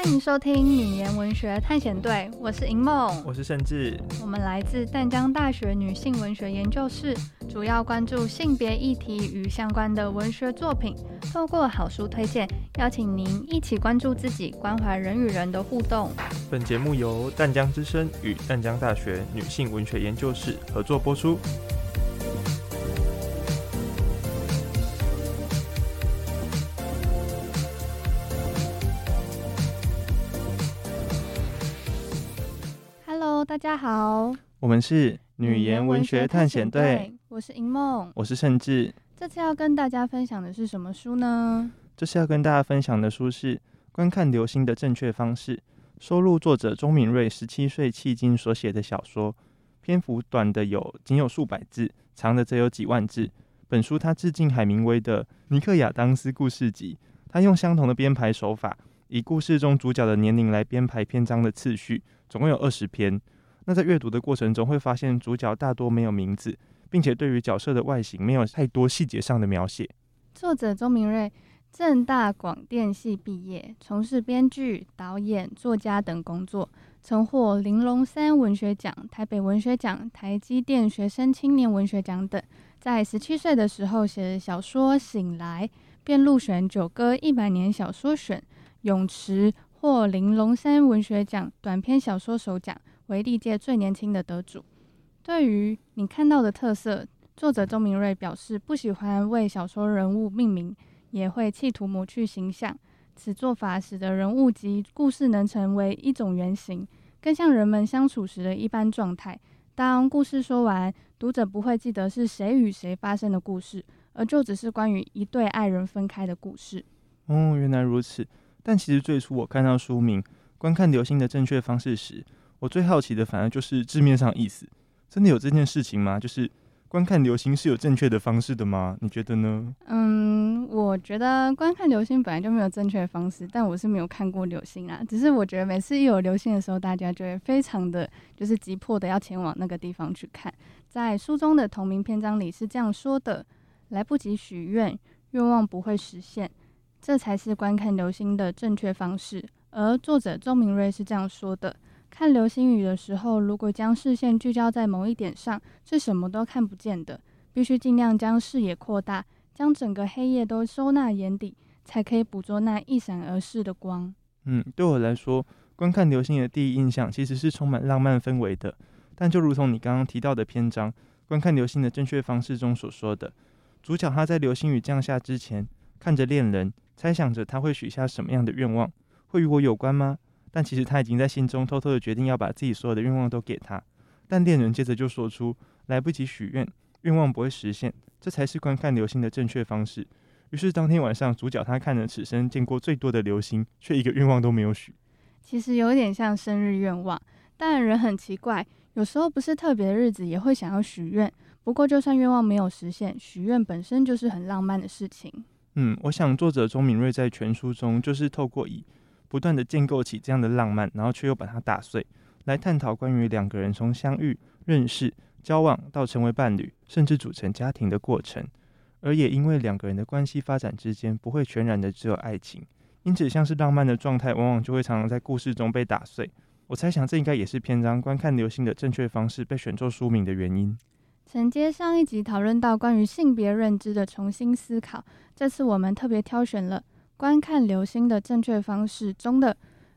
欢迎收听女研文学探险队，我是银梦，我是盛志，我们来自淡江大学女性文学研究室，主要关注性别议题与相关的文学作品，透过好书推荐，邀请您一起关注自己，关怀人与人的互动。本节目由淡江之声与淡江大学女性文学研究室合作播出。大家好，我们是女研文学探险队，我是银梦，我是盛志。这次要跟大家分享的是什么书呢？这次要跟大家分享的书是《观看流星的正确方式》，收录作者钟敏锐十七岁迄今所写的小说，篇幅短的有仅有数百字，长的则有几万字。本书他致敬海明威的《尼克亚当斯故事集》，他用相同的编排手法，以故事中主角的年龄来编排篇章的次序，总共有二十篇。那在阅读的过程中，会发现主角大多没有名字，并且对于角色的外形没有太多细节上的描写。作者钟明瑞，正大广电系毕业，从事编剧、导演、作家等工作，曾获玲珑三文学奖、台北文学奖、台积电学生青年文学奖等。在十七岁的时候写小说《醒来》，便入选九歌一百年小说选，泳池获玲珑三文学奖短篇小说首奖。为历届最年轻的得主。对于你看到的特色，作者周明瑞表示不喜欢为小说人物命名，也会企图抹去形象。此做法使得人物及故事能成为一种原型，更像人们相处时的一般状态。当故事说完，读者不会记得是谁与谁发生的故事，而就只是关于一对爱人分开的故事。哦，原来如此。但其实最初我看到书名《观看流星的正确方式》时，我最好奇的，反而就是字面上意思，真的有这件事情吗？就是观看流星是有正确的方式的吗？你觉得呢？嗯，我觉得观看流星本来就没有正确的方式，但我是没有看过流星啊。只是我觉得每次一有流星的时候，大家就会非常的就是急迫的要前往那个地方去看。在书中的同名篇章里是这样说的：来不及许愿，愿望不会实现，这才是观看流星的正确方式。而作者周明瑞是这样说的。看流星雨的时候，如果将视线聚焦在某一点上，是什么都看不见的。必须尽量将视野扩大，将整个黑夜都收纳眼底，才可以捕捉那一闪而逝的光。嗯，对我来说，观看流星的第一印象其实是充满浪漫氛围的。但就如同你刚刚提到的篇章《观看流星的正确方式》中所说的，主角他在流星雨降下之前，看着恋人，猜想着他会许下什么样的愿望，会与我有关吗？但其实他已经在心中偷偷的决定要把自己所有的愿望都给他，但恋人接着就说出来不及许愿，愿望不会实现，这才是观看流星的正确方式。于是当天晚上，主角他看了此生见过最多的流星，却一个愿望都没有许。其实有点像生日愿望，但人很奇怪，有时候不是特别的日子也会想要许愿。不过就算愿望没有实现，许愿本身就是很浪漫的事情。嗯，我想作者钟敏锐在全书中就是透过以不断的建构起这样的浪漫，然后却又把它打碎，来探讨关于两个人从相遇、认识、交往到成为伴侣，甚至组成家庭的过程。而也因为两个人的关系发展之间不会全然的只有爱情，因此像是浪漫的状态，往往就会常常在故事中被打碎。我猜想这应该也是篇章观看流星的正确方式被选作书名的原因。承接上一集讨论到关于性别认知的重新思考，这次我们特别挑选了。观看流星的正确方式中的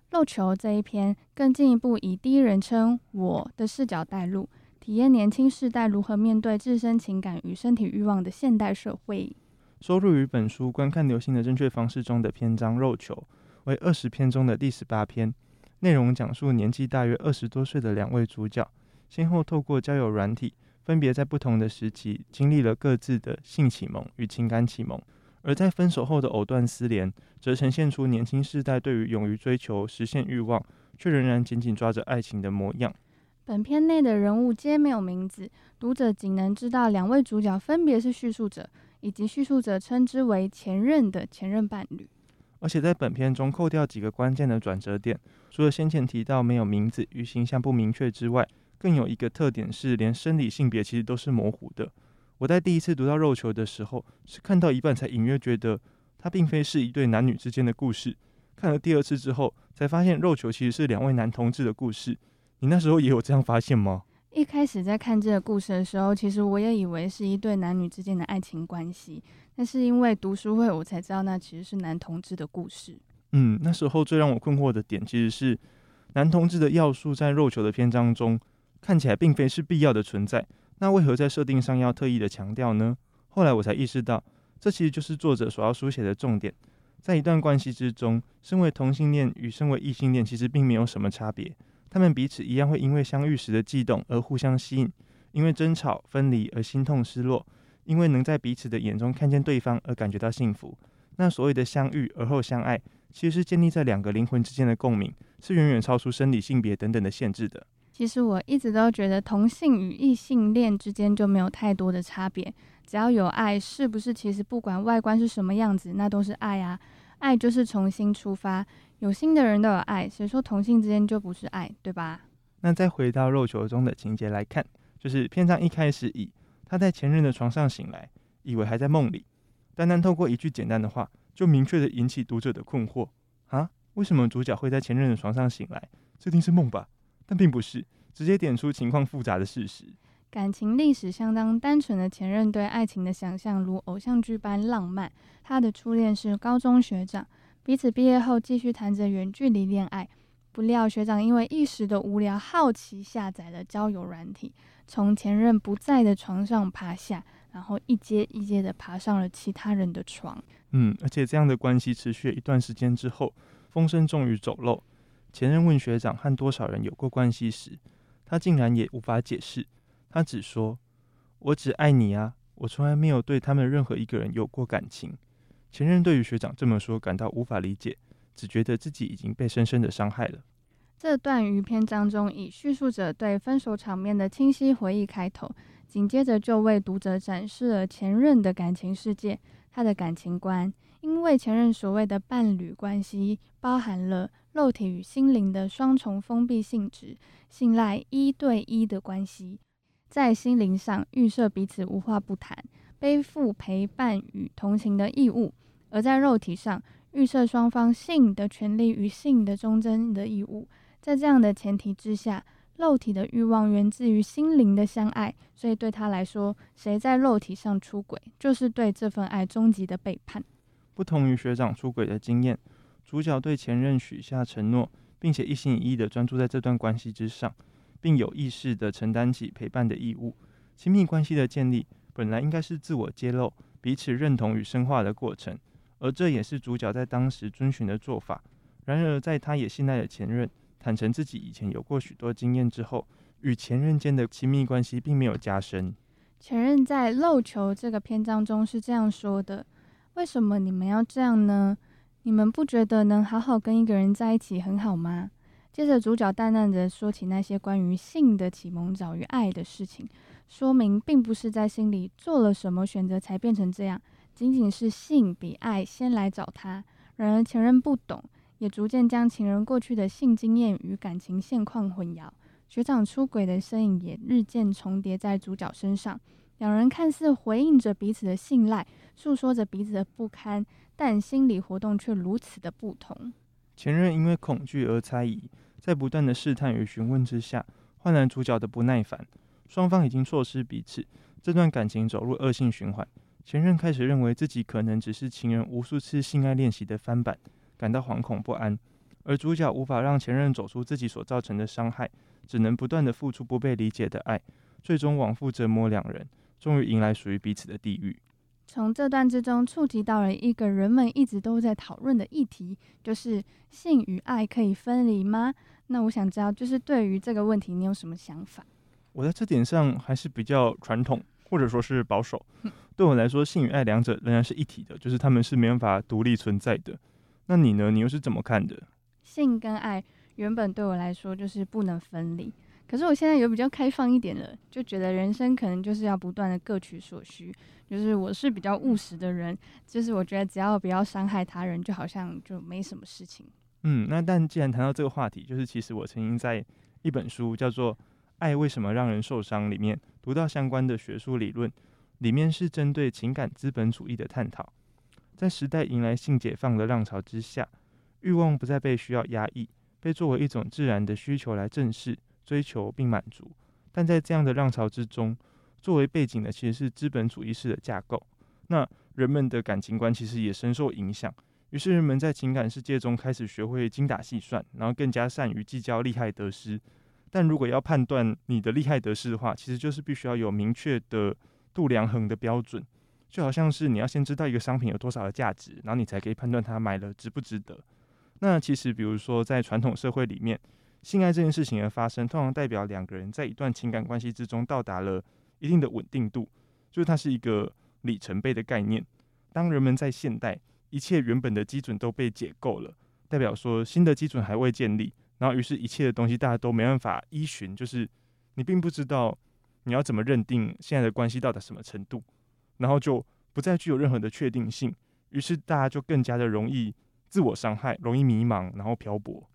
肉球这一篇，更进一步以第一人称我的视角带入，体验年轻世代如何面对自身情感与身体欲望的现代社会。收录于本书《观看流星的正确方式》中的篇章《肉球》为二十篇中的第十八篇，内容讲述年纪大约二十多岁的两位主角，先后透过交友软体，分别在不同的时期经历了各自的性启蒙与情感启蒙。而在分手后的藕断丝连，则呈现出年轻世代对于勇于追求、实现欲望，却仍然紧紧抓着爱情的模样。本片内的人物皆没有名字，读者仅能知道两位主角分别是叙述者，以及叙述者称之为前任的前任伴侣。而且在本片中扣掉几个关键的转折点，除了先前提到没有名字与形象不明确之外，更有一个特点是连生理性别其实都是模糊的。我在第一次读到肉球的时候，是看到一半才隐约觉得，它并非是一对男女之间的故事，看了第二次之后，才发现肉球其实是两位男同志的故事。你那时候也有这样发现吗？一开始在看这个故事的时候，其实我也以为是一对男女之间的爱情关系，但是因为读书会，我才知道那其实是男同志的故事。嗯，那时候最让我困惑的点，其实是男同志的要素在肉球的篇章中看起来并非是必要的存在，那为何在设定上要特意的强调呢？后来我才意识到，这其实就是作者所要书写的重点。在一段关系之中，身为同性恋与身为异性恋其实并没有什么差别，他们彼此一样会因为相遇时的悸动而互相吸引，因为争吵分离而心痛失落，因为能在彼此的眼中看见对方而感觉到幸福。那所谓的相遇而后相爱，其实是建立在两个灵魂之间的共鸣，是远远超出生理性别等等的限制的。其实我一直都觉得同性与异性恋之间就没有太多的差别。只要有爱，是不是其实不管外观是什么样子，那都是爱啊！爱就是从心出发，有心的人都有爱，谁说同性之间就不是爱，对吧？那再回到肉球中的情节来看，就是篇章一开始以他在前任的床上醒来，以为还在梦里，单单透过一句简单的话，就明确的引起读者的困惑啊！为什么主角会在前任的床上醒来？这定是梦吧？但并不是，直接点出情况复杂的事实。感情历史相当单纯的前任对爱情的想象如偶像剧般浪漫。他的初恋是高中学长，彼此毕业后继续谈着远距离恋爱。不料学长因为一时的无聊好奇下载了交友软体，从前任不在的床上爬下，然后一阶一阶的爬上了其他人的床。嗯，而且这样的关系持续了一段时间之后，风声终于走漏。前任问学长和多少人有过关系时，他竟然也无法解释。他只说：“我只爱你啊，我从来没有对他们任何一个人有过感情。”前任对于学长这么说感到无法理解，只觉得自己已经被深深的伤害了。这段于篇章中以叙述者对分手场面的清晰回忆开头，紧接着就为读者展示了前任的感情世界，他的感情观。因为前任所谓的伴侣关系包含了肉体与心灵的双重封闭性质，信赖一对一的关系。在心灵上预设彼此无话不谈，背负陪伴与同情的义务；而在肉体上预设双方性的权利与性的忠贞的义务。在这样的前提之下，肉体的欲望源自于心灵的相爱，所以对他来说，谁在肉体上出轨，就是对这份爱终极的背叛。不同于学长出轨的经验，主角对前任许下承诺，并且一心一意的专注在这段关系之上。并有意识地承担起陪伴的义务。亲密关系的建立本来应该是自我揭露、彼此认同与深化的过程，而这也是主角在当时遵循的做法。然而，在他也信赖的前任坦诚自己以前有过许多经验之后，与前任间的亲密关系并没有加深。前任在《漏球》这个篇章中是这样说的：“为什么你们要这样呢？你们不觉得能好好跟一个人在一起很好吗？”接着，主角淡淡的说起那些关于性的启蒙早于爱的事情，说明并不是在心里做了什么选择才变成这样，仅仅是性比爱先来找他。然而前任不懂，也逐渐将情人过去的性经验与感情现况混淆。学长出轨的身影也日渐重叠在主角身上，两人看似回应着彼此的信赖，诉说着彼此的不堪，但心理活动却如此的不同。前任因为恐惧而猜疑，在不断的试探与询问之下，换来主角的不耐烦。双方已经错失彼此，这段感情走入恶性循环。前任开始认为自己可能只是情人无数次性爱练习的翻版，感到惶恐不安。而主角无法让前任走出自己所造成的伤害，只能不断的付出不被理解的爱，最终往复折磨两人，终于迎来属于彼此的地狱。从这段之中触及到了一个人们一直都在讨论的议题，就是性与爱可以分离吗？那我想知道，就是对于这个问题，你有什么想法？我在这点上还是比较传统，或者说是保守。对我来说，性与爱两者仍然是一体的，就是他们是没办法独立存在的。那你呢？你又是怎么看的？性跟爱原本对我来说就是不能分离。可是我现在有比较开放一点了，就觉得人生可能就是要不断的各取所需。就是我是比较务实的人，就是我觉得只要不要伤害他人，就好像就没什么事情。嗯，那但既然谈到这个话题，就是其实我曾经在一本书叫做《爱为什么让人受伤》里面读到相关的学术理论，里面是针对情感资本主义的探讨。在时代迎来性解放的浪潮之下，欲望不再被需要压抑，被作为一种自然的需求来正视、追求并满足。但在这样的浪潮之中，作为背景的其实是资本主义式的架构。那人们的感情观其实也深受影响，于是人们在情感世界中开始学会精打细算，然后更加善于计较利害得失。但如果要判断你的利害得失的话，其实就是必须要有明确的度量衡的标准，就好像是你要先知道一个商品有多少的价值，然后你才可以判断它买了值不值得。那其实比如说在传统社会里面，性爱这件事情的发生，通常代表两个人在一段情感关系之中到达了一定的稳定度，就是它是一个里程碑的概念。当人们在现代，一切原本的基准都被解构了，代表说新的基准还未建立。然后，于是，一切的东西大家都没办法依循，就是你并不知道你要怎么认定现在的关系到达什么程度，然后就不再具有任何的确定性，于是大家就更加的容易自我伤害，容易迷茫，然后漂泊。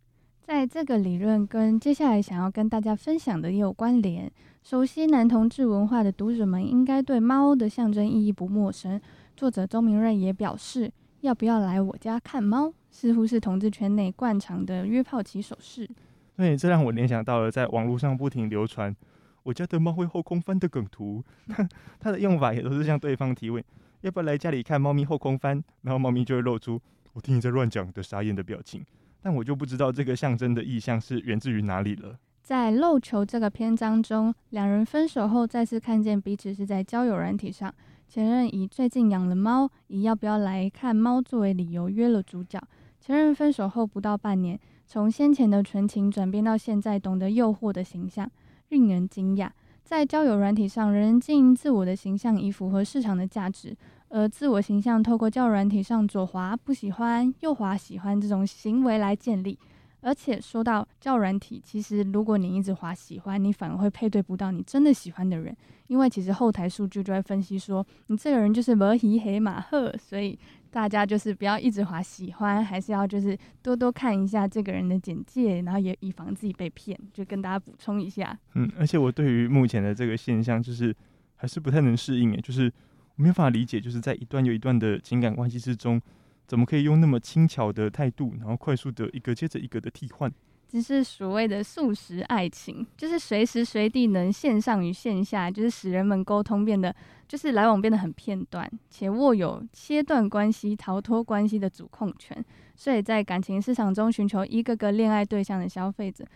在这个理论跟接下来想要跟大家分享的也有关联。熟悉男同志文化的读者们应该对猫的象征意义不陌生。作者周明瑞也表示，要不要来我家看猫？似乎是同志圈内惯常的约炮起手式。对，这让我联想到了在网络上不停流传“我家的猫会后空翻”的梗图。它的用法也都是向对方提问：“要不要来家里看猫咪后空翻？”然后猫咪就会露出“我听你在乱讲”的傻眼的表情。但我就不知道这个象征的意象是源自于哪里了。在肉球这个篇章中，两人分手后再次看见彼此是在交友软体上，前任以最近养了猫，以要不要来看猫作为理由约了主角。前任分手后不到半年，从先前的纯情转变到现在懂得诱惑的形象，令人惊讶。在交友软体上，人人经营自我的形象以符合市场的价值，而自我形象透过交友软体上左滑不喜欢，右滑喜欢这种行为来建立。而且说到交友软体，其实如果你一直滑喜欢，你反而会配对不到你真的喜欢的人，因为其实后台数据就会分析说你这个人就是摩西黑马赫，所以。大家就是不要一直滑喜欢，还是要就是多多看一下这个人的简介，然后也以防自己被骗。就跟大家补充一下。嗯，而且我对于目前的这个现象，就是还是不太能适应诶，就是没办法理解，就是在一段又一段的情感关系之中，怎么可以用那么轻巧的态度，然后快速的一个接着一个的替换。只是所谓的速食爱情，就是随时随地能线上与线下，就是使人们沟通变得，就是来往变得很片段，且握有切断关系、逃脱关系的主控权。所以在感情市场中寻求一个个恋爱对象的消费者，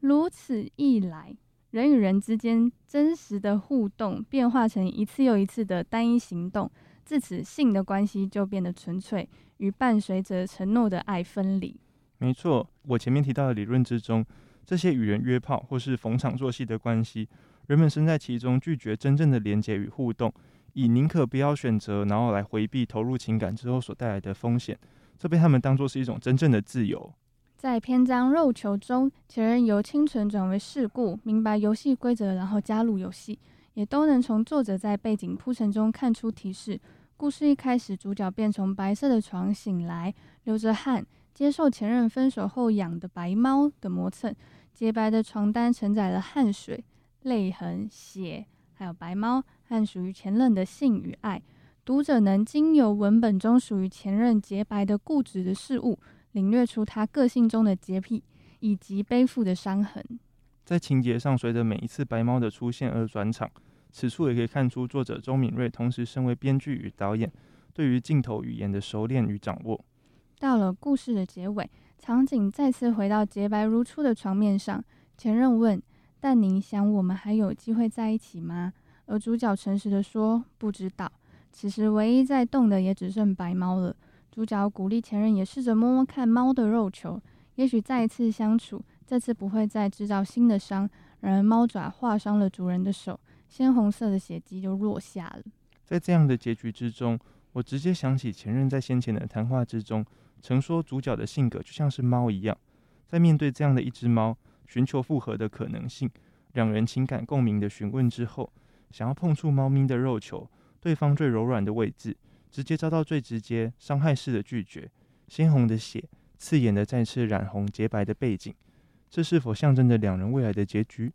如此一来，人与人之间真实的互动变化成一次又一次的单一行动，自此性的关系就变得纯粹，与伴随着承诺的爱分离。没错，我前面提到的理论之中，这些与人约炮或是逢场作戏的关系，人们身在其中，拒绝真正的连接与互动，以宁可不要选择，然后来回避投入情感之后所带来的风险，这被他们当作是一种真正的自由。在篇章肉球中，前任由清纯转为世故，明白游戏规则，然后加入游戏，也都能从作者在背景铺陈中看出提示。故事一开始，主角便从白色的床醒来，流着汗。接受前任分手后养的白猫的磨蹭，洁白的床单承载了汗水、泪痕、血，还有白猫和属于前任的性与爱。读者能经由文本中属于前任洁白的固执的事物，领略出他个性中的洁癖以及背负的伤痕。在情节上，随着每一次白猫的出现而转场，此处也可以看出作者周敏瑞同时身为编剧与导演，对于镜头语言的熟练与掌握。到了故事的结尾，场景再次回到洁白如初的床面上。前任问：“但你想我们还有机会在一起吗？”而主角诚实地说：“不知道。”此时唯一在动的也只剩白猫了。主角鼓励前任也试着摸摸看猫的肉球，也许再一次相处，这次不会再制造新的伤。然而猫爪划伤了主人的手，鲜红色的血迹就落下了。在这样的结局之中，我直接想起前任在先前的谈话之中。曾说主角的性格就像是猫一样，在面对这样的一只猫，寻求复合的可能性，两人情感共鸣的询问之后，想要碰触猫咪的肉球，对方最柔软的位置，直接遭到最直接伤害式的拒绝，鲜红的血，刺眼的再次染红洁白的背景，这是否象征着两人未来的结局？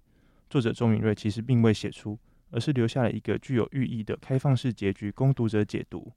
作者周敏瑞其实并未写出，而是留下了一个具有寓意的开放式结局供读者解读。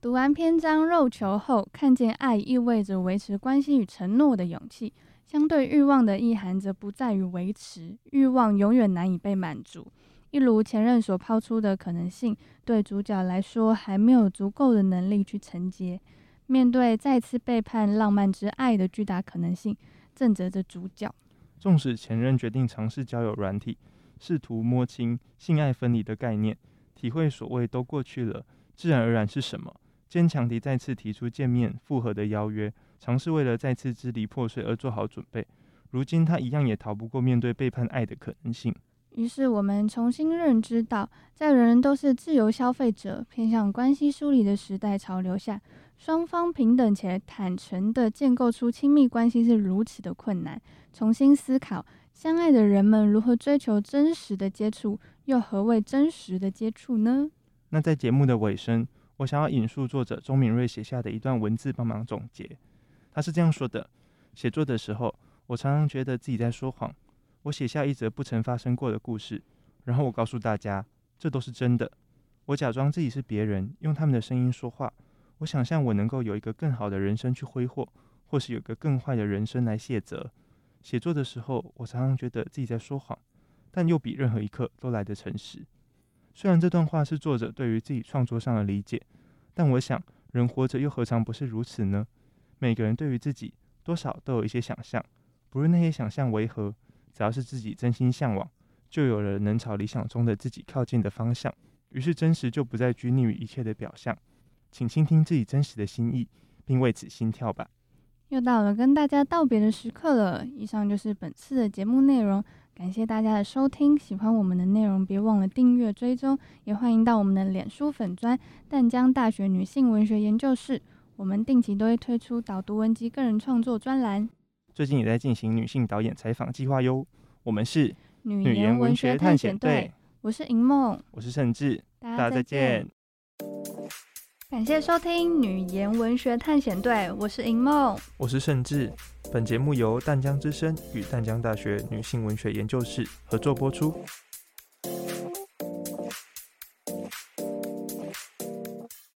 读完篇章肉球后，看见爱意味着维持关系与承诺的勇气，相对欲望的意涵则不在于维持，欲望永远难以被满足。一如前任所抛出的可能性，对主角来说还没有足够的能力去承接。面对再次背叛浪漫之爱的巨大可能性，正则着主角。纵使前任决定尝试交友软体，试图摸清性爱分离的概念，体会所谓都过去了，自然而然是什么？坚强地再次提出见面复合的邀约，尝试为了再次支离破碎而做好准备。如今他一样也逃不过面对背叛爱的可能性。于是我们重新认知到，在人人都是自由消费者、偏向关系疏离的时代潮流下，双方平等且坦诚地建构出亲密关系是如此的困难。重新思考，相爱的人们如何追求真实的接触，又何谓真实的接触呢？那在节目的尾声，我想要引述作者钟敏锐写下的一段文字，帮忙总结。他是这样说的：写作的时候，我常常觉得自己在说谎。我写下一则不曾发生过的故事，然后我告诉大家，这都是真的。我假装自己是别人，用他们的声音说话。我想象我能够有一个更好的人生去挥霍，或是有个更坏的人生来卸责。写作的时候，我常常觉得自己在说谎，但又比任何一刻都来得诚实。虽然这段话是作者对于自己创作上的理解，但我想，人活着又何尝不是如此呢？每个人对于自己多少都有一些想象，不论那些想象为何。只要是自己真心向往，就有了能朝理想中的自己靠近的方向。于是真实就不再拘泥于一切的表象，请倾听自己真实的心意，并为此心跳吧。又到了跟大家道别的时刻了。以上就是本次的节目内容，感谢大家的收听。喜欢我们的内容，别忘了订阅追踪，也欢迎到我们的脸书粉专淡江大学女性文学研究室，我们定期都会推出导读文集个人创作专栏。最近也在进行女性导演采访计划哟。我们是女言文学探险队，我是银梦，我是盛志，大家再见。感谢收听女言文学探险队，我是银梦，我是盛志。本节目由淡江之声与淡江大学女性文学研究室合作播出。